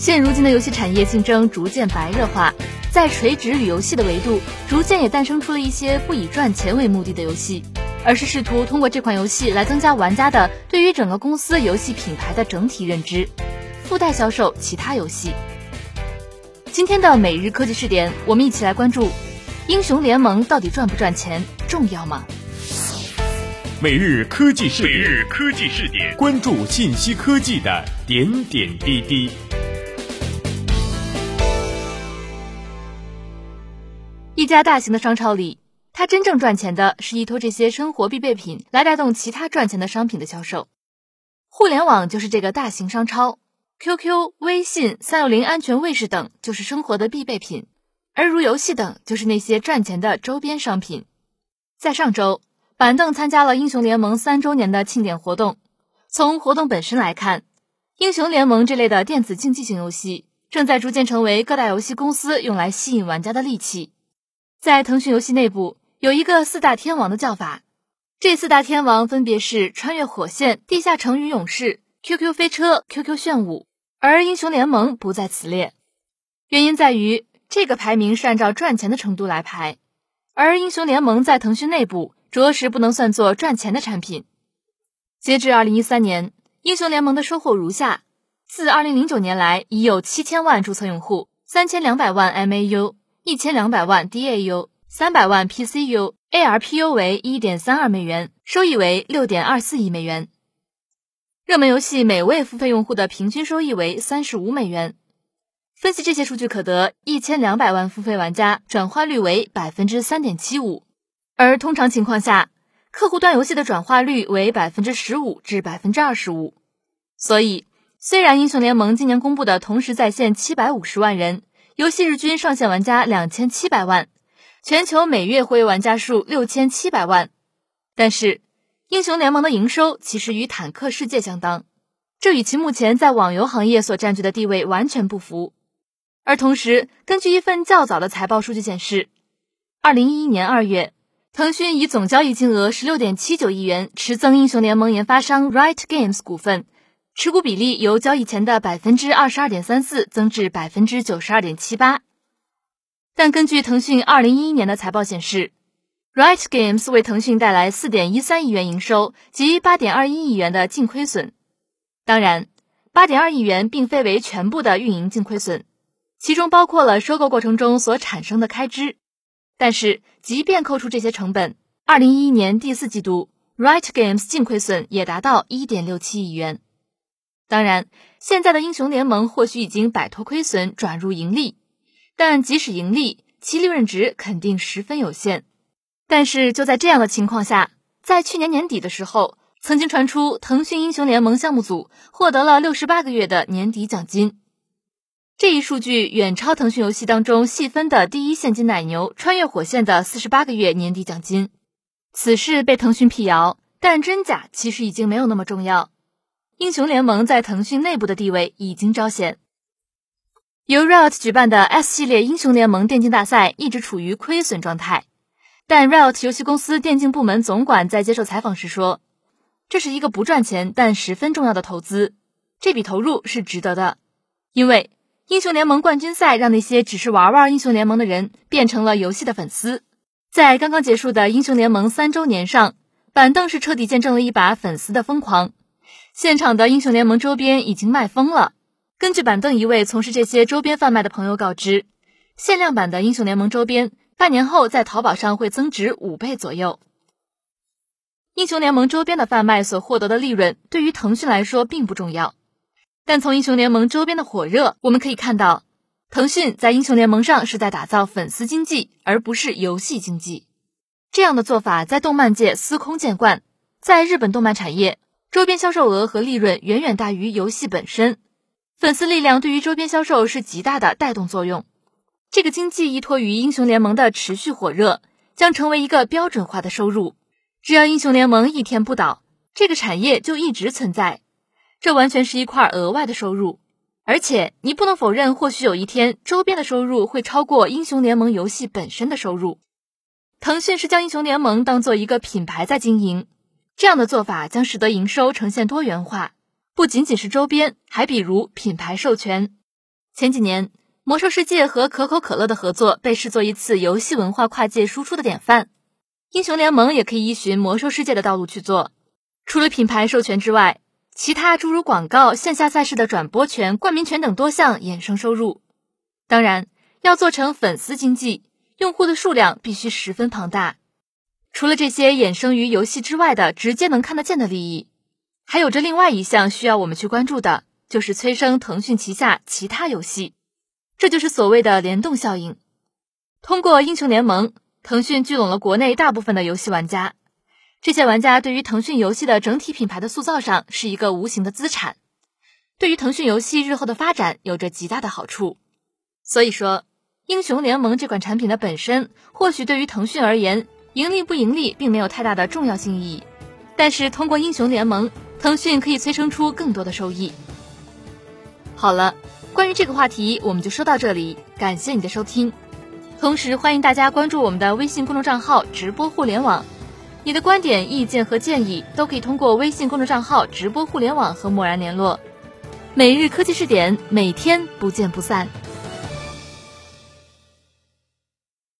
现如今的游戏产业竞争逐渐白热化，在垂直与游戏的维度，逐渐也诞生出了一些不以赚钱为目的的游戏，而是试图通过这款游戏来增加玩家的对于整个公司游戏品牌的整体认知，附带销售其他游戏。今天的每日科技试点，我们一起来关注：英雄联盟到底赚不赚钱，重要吗？每日科技视每日科技试点，关注信息科技的点点滴滴。一家大型的商超里，它真正赚钱的是依托这些生活必备品来带动其他赚钱的商品的销售。互联网就是这个大型商超，QQ、微信、三六零安全卫士等就是生活的必备品，而如游戏等就是那些赚钱的周边商品。在上周，板凳参加了英雄联盟三周年的庆典活动。从活动本身来看，英雄联盟这类的电子竞技型游戏正在逐渐成为各大游戏公司用来吸引玩家的利器。在腾讯游戏内部有一个四大天王的叫法，这四大天王分别是穿越火线、地下城与勇士、QQ 飞车、QQ 炫舞，而英雄联盟不在此列。原因在于这个排名是按照赚钱的程度来排，而英雄联盟在腾讯内部着实不能算作赚钱的产品。截至二零一三年，英雄联盟的收获如下：自二零零九年来，已有七千万注册用户，三千两百万 MAU。一千两百万 DAU，三百万 PCU，ARPU 为一点三二美元，收益为六点二四亿美元。热门游戏每位付费用户的平均收益为三十五美元。分析这些数据可得，一千两百万付费玩家转化率为百分之三点七五，而通常情况下，客户端游戏的转化率为百分之十五至百分之二十五。所以，虽然英雄联盟今年公布的同时在线七百五十万人。游戏日均上线玩家两千七百万，全球每月活跃玩家数六千七百万。但是，英雄联盟的营收其实与坦克世界相当，这与其目前在网游行业所占据的地位完全不符。而同时，根据一份较早的财报数据显示，二零一一年二月，腾讯以总交易金额十六点七九亿元持增英雄联盟研发商 Riot Games 股份。持股比例由交易前的百分之二十二点三四增至百分之九十二点七八，但根据腾讯二零一一年的财报显示，Riot Games 为腾讯带来四点一三亿元营收及八点二一亿元的净亏损。当然，八点二亿元并非为全部的运营净亏损，其中包括了收购过程中所产生的开支。但是，即便扣除这些成本，二零一一年第四季度 Riot Games 净亏损也达到一点六七亿元。当然，现在的英雄联盟或许已经摆脱亏损，转入盈利，但即使盈利，其利润值肯定十分有限。但是就在这样的情况下，在去年年底的时候，曾经传出腾讯英雄联盟项目组获得了六十八个月的年底奖金，这一数据远超腾讯游戏当中细分的第一现金奶牛穿越火线的四十八个月年底奖金。此事被腾讯辟谣，但真假其实已经没有那么重要。英雄联盟在腾讯内部的地位已经彰显。由 Riot 举办的 S 系列英雄联盟电竞大赛一直处于亏损状态，但 Riot 游戏公司电竞部门总管在接受采访时说：“这是一个不赚钱但十分重要的投资，这笔投入是值得的，因为英雄联盟冠军赛让那些只是玩玩英雄联盟的人变成了游戏的粉丝。”在刚刚结束的英雄联盟三周年上，板凳是彻底见证了一把粉丝的疯狂。现场的英雄联盟周边已经卖疯了。根据板凳一位从事这些周边贩卖的朋友告知，限量版的英雄联盟周边半年后在淘宝上会增值五倍左右。英雄联盟周边的贩卖所获得的利润对于腾讯来说并不重要，但从英雄联盟周边的火热，我们可以看到，腾讯在英雄联盟上是在打造粉丝经济，而不是游戏经济。这样的做法在动漫界司空见惯，在日本动漫产业。周边销售额和利润远远大于游戏本身，粉丝力量对于周边销售是极大的带动作用。这个经济依托于英雄联盟的持续火热，将成为一个标准化的收入。只要英雄联盟一天不倒，这个产业就一直存在。这完全是一块额外的收入，而且你不能否认，或许有一天周边的收入会超过英雄联盟游戏本身的收入。腾讯是将英雄联盟当做一个品牌在经营。这样的做法将使得营收呈现多元化，不仅仅是周边，还比如品牌授权。前几年，魔兽世界和可口可乐的合作被视作一次游戏文化跨界输出的典范。英雄联盟也可以依循魔兽世界的道路去做。除了品牌授权之外，其他诸如广告、线下赛事的转播权、冠名权等多项衍生收入。当然，要做成粉丝经济，用户的数量必须十分庞大。除了这些衍生于游戏之外的直接能看得见的利益，还有着另外一项需要我们去关注的，就是催生腾讯旗下其他游戏。这就是所谓的联动效应。通过英雄联盟。腾讯聚拢了国内大部分的游戏玩家，这些玩家对于腾讯游戏的整体品牌的塑造上是一个无形的资产，对于腾讯游戏日后的发展有着极大的好处。所以说，英雄联盟这款产品的本身，或许对于腾讯而言，盈利不盈利并没有太大的重要性意义。但是通过英雄联盟，腾讯可以催生出更多的收益。好了，关于这个话题，我们就说到这里，感谢你的收听。同时，欢迎大家关注我们的微信公众账号“直播互联网”，你的观点、意见和建议都可以通过微信公众账号“直播互联网”和默然联络。每日科技视点，每天不见不散。